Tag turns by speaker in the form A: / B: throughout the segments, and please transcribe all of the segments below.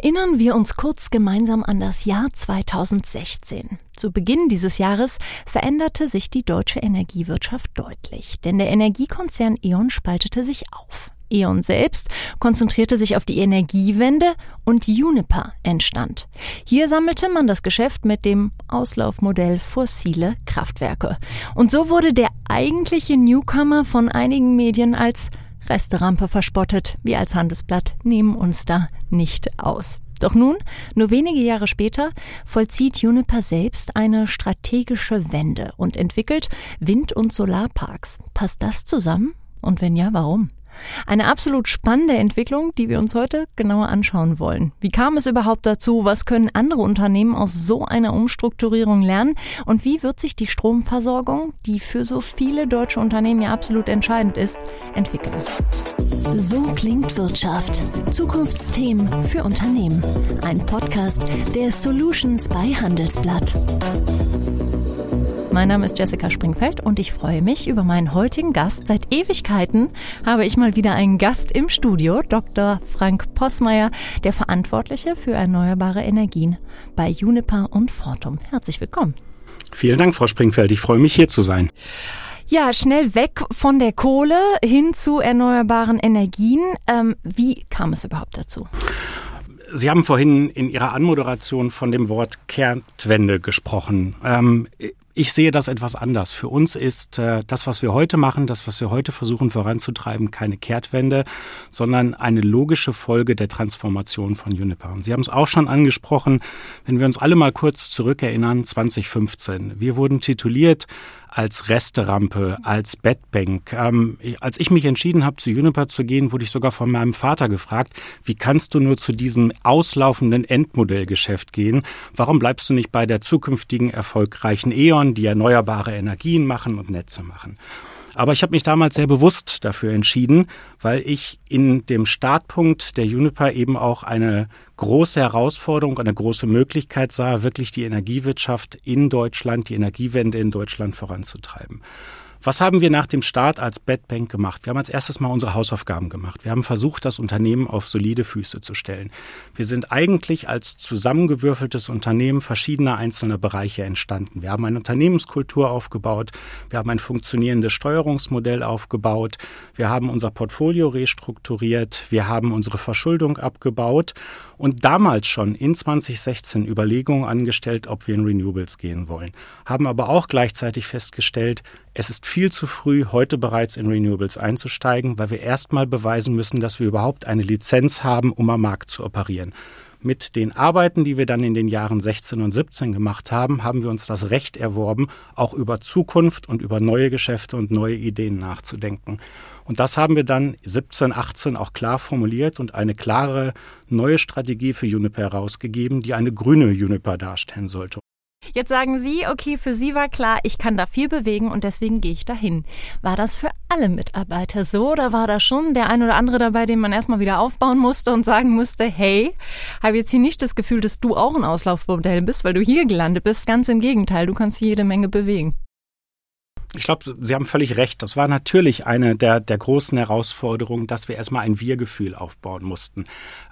A: Erinnern wir uns kurz gemeinsam an das Jahr 2016. Zu Beginn dieses Jahres veränderte sich die deutsche Energiewirtschaft deutlich, denn der Energiekonzern E.ON spaltete sich auf. E.ON selbst konzentrierte sich auf die Energiewende und Juniper entstand. Hier sammelte man das Geschäft mit dem Auslaufmodell fossile Kraftwerke. Und so wurde der eigentliche Newcomer von einigen Medien als Resterampe verspottet. Wir als Handelsblatt nehmen uns da nicht aus. Doch nun, nur wenige Jahre später, vollzieht Juniper selbst eine strategische Wende und entwickelt Wind- und Solarparks. Passt das zusammen? Und wenn ja, warum? Eine absolut spannende Entwicklung, die wir uns heute genauer anschauen wollen. Wie kam es überhaupt dazu? Was können andere Unternehmen aus so einer Umstrukturierung lernen? Und wie wird sich die Stromversorgung, die für so viele deutsche Unternehmen ja absolut entscheidend ist, entwickeln?
B: So klingt Wirtschaft. Zukunftsthemen für Unternehmen. Ein Podcast der Solutions bei Handelsblatt.
A: Mein Name ist Jessica Springfeld und ich freue mich über meinen heutigen Gast. Seit Ewigkeiten habe ich mal wieder einen Gast im Studio, Dr. Frank Possmeier, der Verantwortliche für erneuerbare Energien bei Juniper und Fortum. Herzlich willkommen.
C: Vielen Dank, Frau Springfeld. Ich freue mich, hier zu sein.
A: Ja, schnell weg von der Kohle hin zu erneuerbaren Energien. Ähm, wie kam es überhaupt dazu?
C: Sie haben vorhin in Ihrer Anmoderation von dem Wort Kehrtwende gesprochen. Ähm, ich sehe das etwas anders. Für uns ist äh, das, was wir heute machen, das, was wir heute versuchen voranzutreiben, keine Kehrtwende, sondern eine logische Folge der Transformation von Juniper. Und Sie haben es auch schon angesprochen, wenn wir uns alle mal kurz zurückerinnern, 2015. Wir wurden tituliert als Resterampe, als Bettbank. Ähm, als ich mich entschieden habe, zu Juniper zu gehen, wurde ich sogar von meinem Vater gefragt, wie kannst du nur zu diesem auslaufenden Endmodellgeschäft gehen? Warum bleibst du nicht bei der zukünftigen erfolgreichen E.ON, die erneuerbare Energien machen und Netze machen? Aber ich habe mich damals sehr bewusst dafür entschieden, weil ich in dem Startpunkt der Juniper eben auch eine große Herausforderung, eine große Möglichkeit sah, wirklich die Energiewirtschaft in Deutschland, die Energiewende in Deutschland voranzutreiben. Was haben wir nach dem Start als Bedbank gemacht? Wir haben als erstes mal unsere Hausaufgaben gemacht. Wir haben versucht, das Unternehmen auf solide Füße zu stellen. Wir sind eigentlich als zusammengewürfeltes Unternehmen verschiedener einzelner Bereiche entstanden. Wir haben eine Unternehmenskultur aufgebaut. Wir haben ein funktionierendes Steuerungsmodell aufgebaut. Wir haben unser Portfolio restrukturiert. Wir haben unsere Verschuldung abgebaut und damals schon in 2016 Überlegungen angestellt, ob wir in Renewables gehen wollen. Haben aber auch gleichzeitig festgestellt, es ist viel zu früh, heute bereits in Renewables einzusteigen, weil wir erstmal beweisen müssen, dass wir überhaupt eine Lizenz haben, um am Markt zu operieren. Mit den Arbeiten, die wir dann in den Jahren 16 und 17 gemacht haben, haben wir uns das Recht erworben, auch über Zukunft und über neue Geschäfte und neue Ideen nachzudenken. Und das haben wir dann 17, 18 auch klar formuliert und eine klare neue Strategie für Juniper herausgegeben, die eine grüne Juniper darstellen sollte.
A: Jetzt sagen Sie, okay, für Sie war klar, ich kann da viel bewegen und deswegen gehe ich dahin. War das für alle Mitarbeiter so oder war da schon der ein oder andere dabei, den man erstmal wieder aufbauen musste und sagen musste, hey, habe jetzt hier nicht das Gefühl, dass du auch ein Auslaufmodell bist, weil du hier gelandet bist. Ganz im Gegenteil, du kannst jede Menge bewegen.
C: Ich glaube, Sie haben völlig recht. Das war natürlich eine der, der großen Herausforderungen, dass wir erstmal ein Wir-Gefühl aufbauen mussten.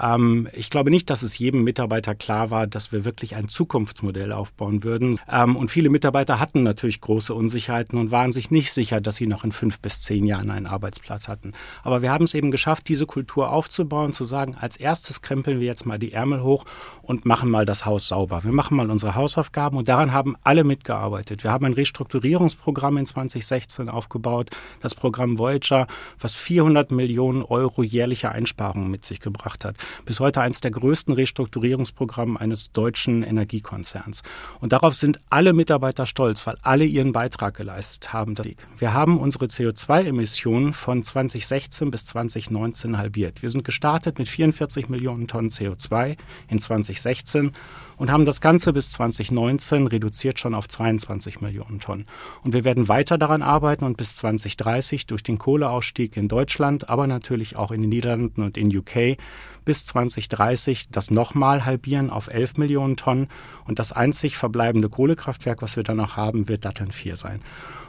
C: Ähm, ich glaube nicht, dass es jedem Mitarbeiter klar war, dass wir wirklich ein Zukunftsmodell aufbauen würden. Ähm, und viele Mitarbeiter hatten natürlich große Unsicherheiten und waren sich nicht sicher, dass sie noch in fünf bis zehn Jahren einen Arbeitsplatz hatten. Aber wir haben es eben geschafft, diese Kultur aufzubauen, zu sagen, als erstes krempeln wir jetzt mal die Ärmel hoch und machen mal das Haus sauber. Wir machen mal unsere Hausaufgaben und daran haben alle mitgearbeitet. Wir haben ein Restrukturierungsprogramm in 2016 aufgebaut, das Programm Voyager, was 400 Millionen Euro jährliche Einsparungen mit sich gebracht hat. Bis heute eines der größten Restrukturierungsprogramme eines deutschen Energiekonzerns. Und darauf sind alle Mitarbeiter stolz, weil alle ihren Beitrag geleistet haben. Wir haben unsere CO2-Emissionen von 2016 bis 2019 halbiert. Wir sind gestartet mit 44 Millionen Tonnen CO2 in 2016 und haben das Ganze bis 2019 reduziert schon auf 22 Millionen Tonnen. Und wir werden weiter daran arbeiten und bis 2030 durch den Kohleausstieg in Deutschland, aber natürlich auch in den Niederlanden und in UK bis 2030 das nochmal halbieren auf 11 Millionen Tonnen. Und das einzig verbleibende Kohlekraftwerk, was wir dann noch haben, wird Datteln 4 sein.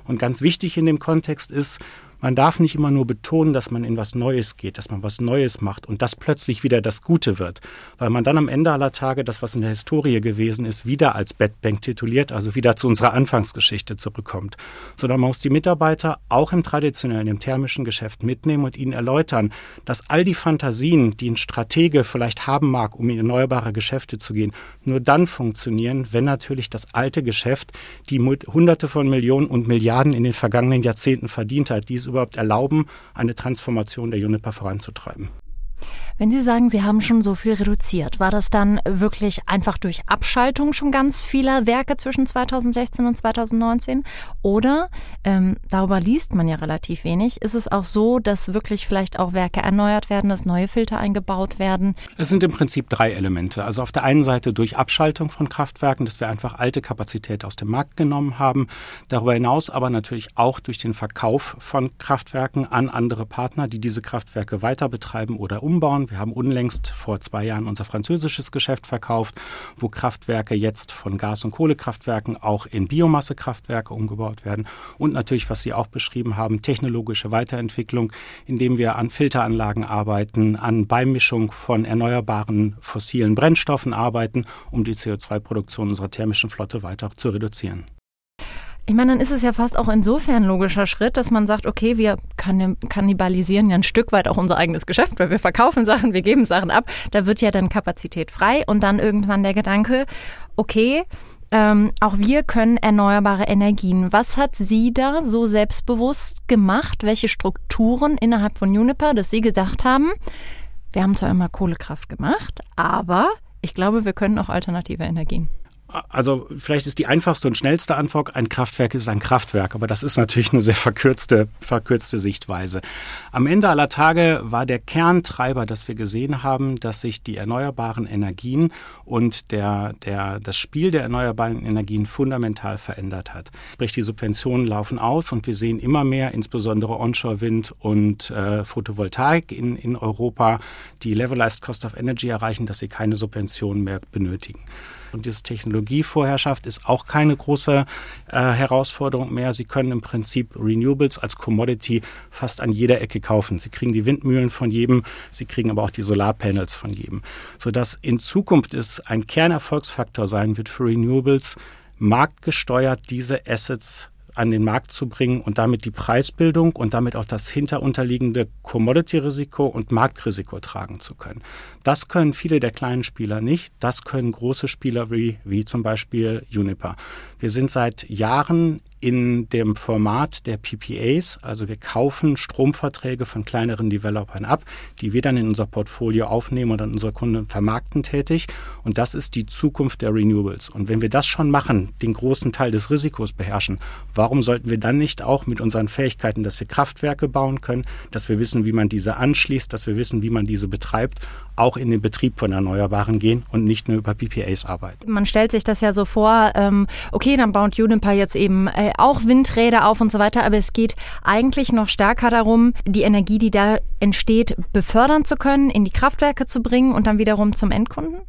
C: Und ganz wichtig in dem Kontext ist, Man darf nicht immer nur betonen, dass man in was Neues geht, dass man was Neues macht und das plötzlich wieder das Gute wird, weil man dann am Ende aller Tage das, was in der Historie gewesen ist, wieder als Bad Bank tituliert, also wieder zu unserer Anfangsgeschichte zurückkommt. Sondern man muss die Mitarbeiter auch im traditionellen, im thermischen Geschäft mitnehmen und ihnen erläutern, dass all die Fantasien, die ein Stratege vielleicht haben mag, um in erneuerbare Geschäfte zu gehen, nur dann funktionieren, wenn natürlich das alte Geschäft, die Hunderte von Millionen und Milliarden in den vergangenen Jahrzehnten verdient hat, dies überhaupt erlauben, eine Transformation der Juniper voranzutreiben.
A: Wenn Sie sagen, Sie haben schon so viel reduziert, war das dann wirklich einfach durch Abschaltung schon ganz vieler Werke zwischen 2016 und 2019? Oder, ähm, darüber liest man ja relativ wenig, ist es auch so, dass wirklich vielleicht auch Werke erneuert werden, dass neue Filter eingebaut werden?
C: Es sind im Prinzip drei Elemente. Also auf der einen Seite durch Abschaltung von Kraftwerken, dass wir einfach alte Kapazität aus dem Markt genommen haben. Darüber hinaus aber natürlich auch durch den Verkauf von Kraftwerken an andere Partner, die diese Kraftwerke weiter betreiben oder umbauen wir haben unlängst vor zwei Jahren unser französisches Geschäft verkauft, wo Kraftwerke jetzt von Gas- und Kohlekraftwerken auch in Biomassekraftwerke umgebaut werden. Und natürlich, was Sie auch beschrieben haben, technologische Weiterentwicklung, indem wir an Filteranlagen arbeiten, an Beimischung von erneuerbaren fossilen Brennstoffen arbeiten, um die CO2-Produktion unserer thermischen Flotte weiter zu reduzieren.
A: Ich meine, dann ist es ja fast auch insofern ein logischer Schritt, dass man sagt, okay, wir kannibalisieren ja ein Stück weit auch unser eigenes Geschäft, weil wir verkaufen Sachen, wir geben Sachen ab. Da wird ja dann Kapazität frei und dann irgendwann der Gedanke, okay, ähm, auch wir können erneuerbare Energien. Was hat sie da so selbstbewusst gemacht? Welche Strukturen innerhalb von Juniper, dass Sie gedacht haben, wir haben zwar immer Kohlekraft gemacht, aber ich glaube, wir können auch alternative Energien
C: also vielleicht ist die einfachste und schnellste Antwort, ein Kraftwerk ist ein Kraftwerk, aber das ist natürlich eine sehr verkürzte, verkürzte Sichtweise. Am Ende aller Tage war der Kerntreiber, dass wir gesehen haben, dass sich die erneuerbaren Energien und der, der, das Spiel der erneuerbaren Energien fundamental verändert hat. Sprich, die Subventionen laufen aus und wir sehen immer mehr, insbesondere Onshore-Wind und äh, Photovoltaik in, in Europa, die Levelized Cost of Energy erreichen, dass sie keine Subventionen mehr benötigen. Und diese Technologievorherrschaft ist auch keine große äh, Herausforderung mehr. Sie können im Prinzip Renewables als Commodity fast an jeder Ecke kaufen. Sie kriegen die Windmühlen von jedem, sie kriegen aber auch die Solarpanels von jedem. Sodass in Zukunft es ein Kernerfolgsfaktor sein wird für Renewables, marktgesteuert diese Assets an den Markt zu bringen und damit die Preisbildung und damit auch das hinterunterliegende Commodity-Risiko und Marktrisiko tragen zu können. Das können viele der kleinen Spieler nicht. Das können große Spieler wie, wie zum Beispiel Juniper. Wir sind seit Jahren in dem Format der PPAs, also wir kaufen Stromverträge von kleineren Developern ab, die wir dann in unser Portfolio aufnehmen und an unsere Kunden vermarkten tätig. Und das ist die Zukunft der Renewables. Und wenn wir das schon machen, den großen Teil des Risikos beherrschen, warum sollten wir dann nicht auch mit unseren Fähigkeiten, dass wir Kraftwerke bauen können, dass wir wissen, wie man diese anschließt, dass wir wissen, wie man diese betreibt, auch in den Betrieb von Erneuerbaren gehen und nicht nur über PPAs arbeiten.
A: Man stellt sich das ja so vor, ähm, okay, dann baut Uniper jetzt eben äh, auch Windräder auf und so weiter, aber es geht eigentlich noch stärker darum, die Energie, die da entsteht, befördern zu können, in die Kraftwerke zu bringen und dann wiederum zum Endkunden?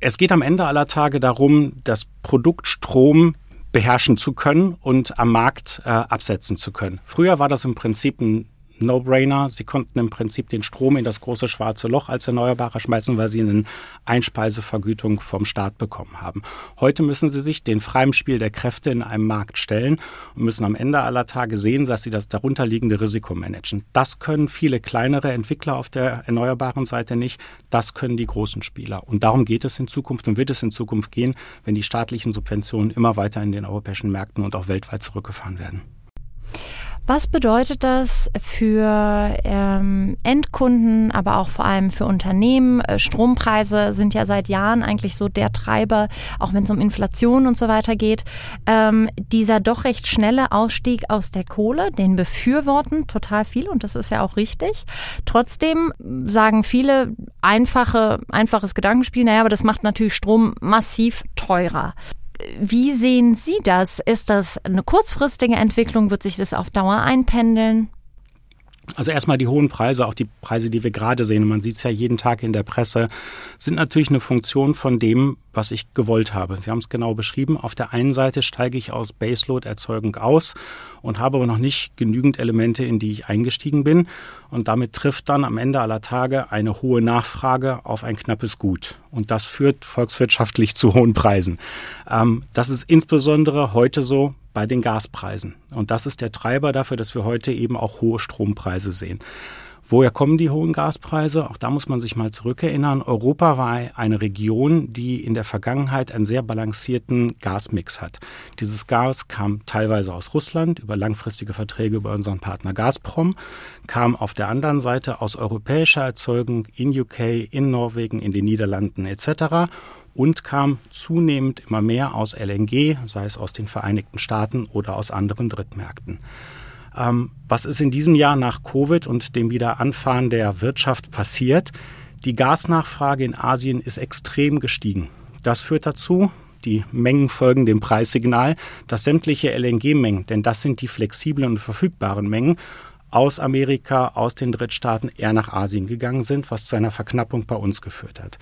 C: Es geht am Ende aller Tage darum, das Produkt Strom beherrschen zu können und am Markt äh, absetzen zu können. Früher war das im Prinzip ein No-Brainer. Sie konnten im Prinzip den Strom in das große schwarze Loch als Erneuerbarer schmeißen, weil sie eine Einspeisevergütung vom Staat bekommen haben. Heute müssen sie sich den freien Spiel der Kräfte in einem Markt stellen und müssen am Ende aller Tage sehen, dass sie das darunterliegende Risiko managen. Das können viele kleinere Entwickler auf der erneuerbaren Seite nicht. Das können die großen Spieler. Und darum geht es in Zukunft und wird es in Zukunft gehen, wenn die staatlichen Subventionen immer weiter in den europäischen Märkten und auch weltweit zurückgefahren werden.
A: Was bedeutet das für ähm, Endkunden, aber auch vor allem für Unternehmen? Äh, Strompreise sind ja seit Jahren eigentlich so der Treiber, auch wenn es um Inflation und so weiter geht. Ähm, dieser doch recht schnelle Ausstieg aus der Kohle, den befürworten total viel und das ist ja auch richtig. Trotzdem sagen viele einfache, einfaches Gedankenspiel, naja, aber das macht natürlich Strom massiv teurer. Wie sehen Sie das? Ist das eine kurzfristige Entwicklung? Wird sich das auf Dauer einpendeln?
C: Also erstmal die hohen Preise, auch die Preise, die wir gerade sehen, und man sieht es ja jeden Tag in der Presse, sind natürlich eine Funktion von dem, was ich gewollt habe. Sie haben es genau beschrieben. Auf der einen Seite steige ich aus Baseload-Erzeugung aus und habe aber noch nicht genügend Elemente, in die ich eingestiegen bin. Und damit trifft dann am Ende aller Tage eine hohe Nachfrage auf ein knappes Gut. Und das führt volkswirtschaftlich zu hohen Preisen. Ähm, das ist insbesondere heute so bei den Gaspreisen. Und das ist der Treiber dafür, dass wir heute eben auch hohe Strompreise sehen. Woher kommen die hohen Gaspreise? Auch da muss man sich mal zurückerinnern. Europa war eine Region, die in der Vergangenheit einen sehr balancierten Gasmix hat. Dieses Gas kam teilweise aus Russland über langfristige Verträge über unseren Partner Gazprom, kam auf der anderen Seite aus europäischer Erzeugung in UK, in Norwegen, in den Niederlanden etc und kam zunehmend immer mehr aus LNG, sei es aus den Vereinigten Staaten oder aus anderen Drittmärkten. Ähm, was ist in diesem Jahr nach Covid und dem Wiederanfahren der Wirtschaft passiert? Die Gasnachfrage in Asien ist extrem gestiegen. Das führt dazu, die Mengen folgen dem Preissignal, dass sämtliche LNG-Mengen, denn das sind die flexiblen und verfügbaren Mengen, aus Amerika, aus den Drittstaaten eher nach Asien gegangen sind, was zu einer Verknappung bei uns geführt hat.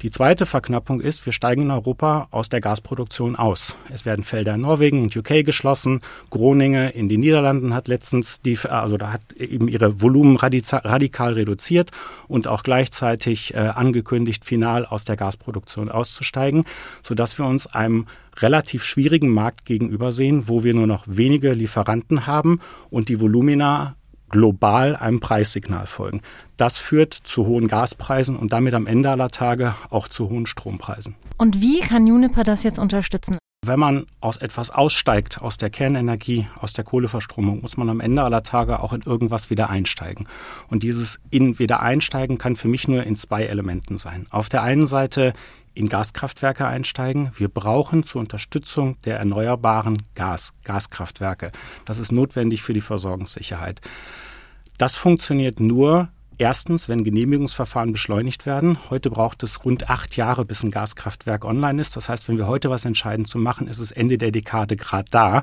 C: Die zweite Verknappung ist, wir steigen in Europa aus der Gasproduktion aus. Es werden Felder in Norwegen und UK geschlossen. Groninge in den Niederlanden hat letztens die, also da hat eben ihre Volumen radikal reduziert und auch gleichzeitig äh, angekündigt, final aus der Gasproduktion auszusteigen, sodass wir uns einem relativ schwierigen Markt gegenüber sehen, wo wir nur noch wenige Lieferanten haben und die Volumina global einem Preissignal folgen. Das führt zu hohen Gaspreisen und damit am Ende aller Tage auch zu hohen Strompreisen.
A: Und wie kann Juniper das jetzt unterstützen?
C: Wenn man aus etwas aussteigt, aus der Kernenergie, aus der Kohleverstromung, muss man am Ende aller Tage auch in irgendwas wieder einsteigen. Und dieses in wieder einsteigen kann für mich nur in zwei Elementen sein. Auf der einen Seite in Gaskraftwerke einsteigen. Wir brauchen zur Unterstützung der erneuerbaren Gas, Gaskraftwerke. Das ist notwendig für die Versorgungssicherheit. Das funktioniert nur Erstens, wenn Genehmigungsverfahren beschleunigt werden. Heute braucht es rund acht Jahre, bis ein Gaskraftwerk online ist. Das heißt, wenn wir heute was entscheiden zu machen, ist es Ende der Dekade gerade da.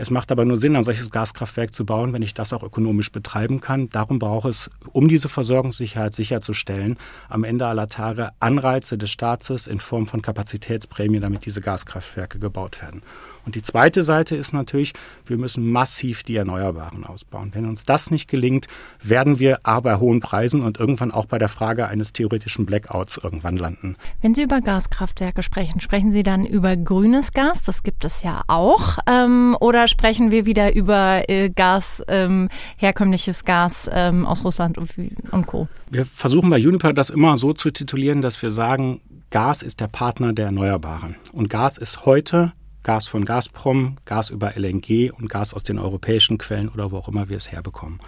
C: Es macht aber nur Sinn, ein solches Gaskraftwerk zu bauen, wenn ich das auch ökonomisch betreiben kann. Darum braucht es, um diese Versorgungssicherheit sicherzustellen, am Ende aller Tage Anreize des Staates in Form von Kapazitätsprämien, damit diese Gaskraftwerke gebaut werden. Und die zweite Seite ist natürlich, wir müssen massiv die Erneuerbaren ausbauen. Wenn uns das nicht gelingt, werden wir aber bei hohen Preisen und irgendwann auch bei der Frage eines theoretischen Blackouts irgendwann landen.
A: Wenn Sie über Gaskraftwerke sprechen, sprechen Sie dann über grünes Gas, das gibt es ja auch, ähm, oder sprechen wir wieder über äh, Gas, ähm, herkömmliches Gas ähm, aus Russland und, und Co.
C: Wir versuchen bei Uniper das immer so zu titulieren, dass wir sagen, Gas ist der Partner der Erneuerbaren. Und Gas ist heute Gas von Gazprom, Gas über LNG und Gas aus den europäischen Quellen oder wo auch immer wir es herbekommen.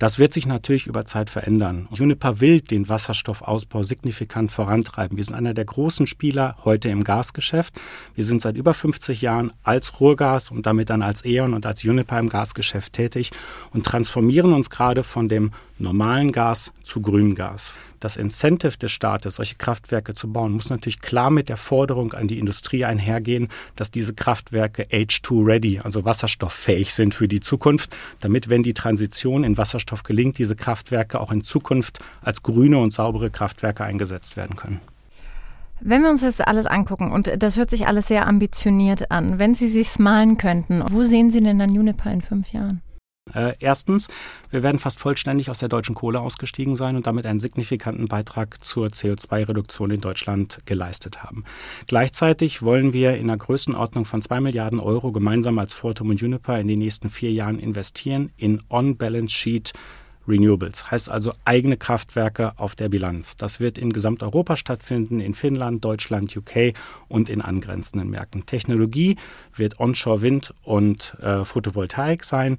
C: Das wird sich natürlich über Zeit verändern. Juniper will den Wasserstoffausbau signifikant vorantreiben. Wir sind einer der großen Spieler heute im Gasgeschäft. Wir sind seit über 50 Jahren als Ruhrgas und damit dann als E.ON und als Juniper im Gasgeschäft tätig und transformieren uns gerade von dem normalen Gas zu grünem Gas. Das Incentive des Staates, solche Kraftwerke zu bauen, muss natürlich klar mit der Forderung an die Industrie einhergehen, dass diese Kraftwerke H2-ready, also wasserstofffähig sind für die Zukunft, damit, wenn die Transition in Wasserstoff gelingt, diese Kraftwerke auch in Zukunft als grüne und saubere Kraftwerke eingesetzt werden können.
A: Wenn wir uns das alles angucken, und das hört sich alles sehr ambitioniert an, wenn Sie sich malen könnten, wo sehen Sie denn dann Juniper in fünf Jahren?
C: Äh, erstens, wir werden fast vollständig aus der deutschen Kohle ausgestiegen sein und damit einen signifikanten Beitrag zur CO2-Reduktion in Deutschland geleistet haben. Gleichzeitig wollen wir in einer Größenordnung von zwei Milliarden Euro gemeinsam als Fortum und Juniper in den nächsten vier Jahren investieren in On-Balance-Sheet Renewables, heißt also eigene Kraftwerke auf der Bilanz. Das wird in Gesamteuropa stattfinden, in Finnland, Deutschland, UK und in angrenzenden Märkten. Technologie wird Onshore Wind und äh, Photovoltaik sein,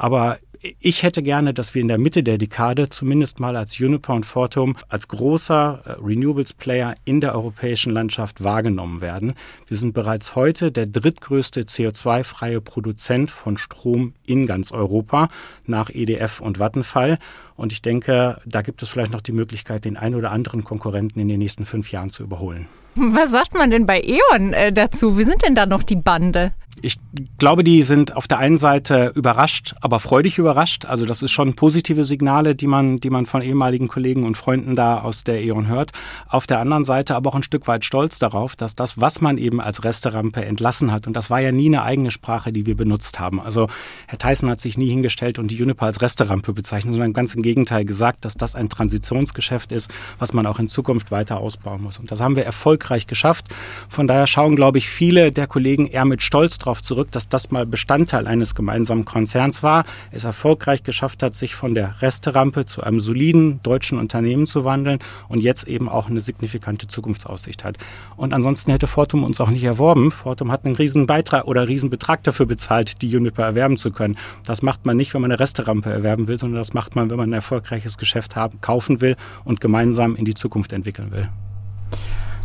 C: aber ich hätte gerne, dass wir in der Mitte der Dekade zumindest mal als Uniper und Fortum als großer äh, Renewables-Player in der europäischen Landschaft wahrgenommen werden. Wir sind bereits heute der drittgrößte CO2-freie Produzent von Strom in ganz Europa nach EDF und Vattenfall. Und ich denke, da gibt es vielleicht noch die Möglichkeit, den einen oder anderen Konkurrenten in den nächsten fünf Jahren zu überholen.
A: Was sagt man denn bei E.ON äh, dazu? Wie sind denn da noch die Bande?
C: Ich glaube, die sind auf der einen Seite überrascht, aber freudig überrascht. Also das ist schon positive Signale, die man, die man von ehemaligen Kollegen und Freunden da aus der E.ON hört. Auf der anderen Seite aber auch ein Stück weit stolz darauf, dass das, was man eben als Resterampe entlassen hat, und das war ja nie eine eigene Sprache, die wir benutzt haben. Also Herr Tyson hat sich nie hingestellt und die Juniper als Resterampe bezeichnet, sondern ganz im Gegenteil gesagt, dass das ein Transitionsgeschäft ist, was man auch in Zukunft weiter ausbauen muss. Und das haben wir erfolgreich geschafft. Von daher schauen, glaube ich, viele der Kollegen eher mit Stolz drauf darauf zurück, dass das mal Bestandteil eines gemeinsamen Konzerns war, es erfolgreich geschafft hat, sich von der Resterampe zu einem soliden deutschen Unternehmen zu wandeln und jetzt eben auch eine signifikante Zukunftsaussicht hat. Und ansonsten hätte Fortum uns auch nicht erworben. Fortum hat einen riesen Beitrag oder riesen Betrag dafür bezahlt, die Juniper erwerben zu können. Das macht man nicht, wenn man eine Resterampe erwerben will, sondern das macht man, wenn man ein erfolgreiches Geschäft haben, kaufen will und gemeinsam in die Zukunft entwickeln will.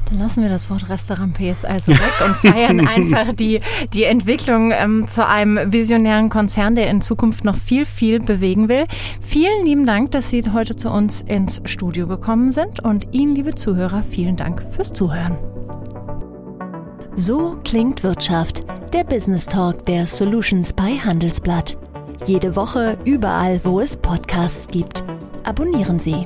A: Dann lassen wir das Wort Restaurant jetzt also weg und feiern einfach die, die Entwicklung ähm, zu einem visionären Konzern, der in Zukunft noch viel, viel bewegen will. Vielen lieben Dank, dass Sie heute zu uns ins Studio gekommen sind und Ihnen, liebe Zuhörer, vielen Dank fürs Zuhören.
B: So klingt Wirtschaft, der Business Talk der Solutions bei Handelsblatt. Jede Woche überall, wo es Podcasts gibt. Abonnieren Sie.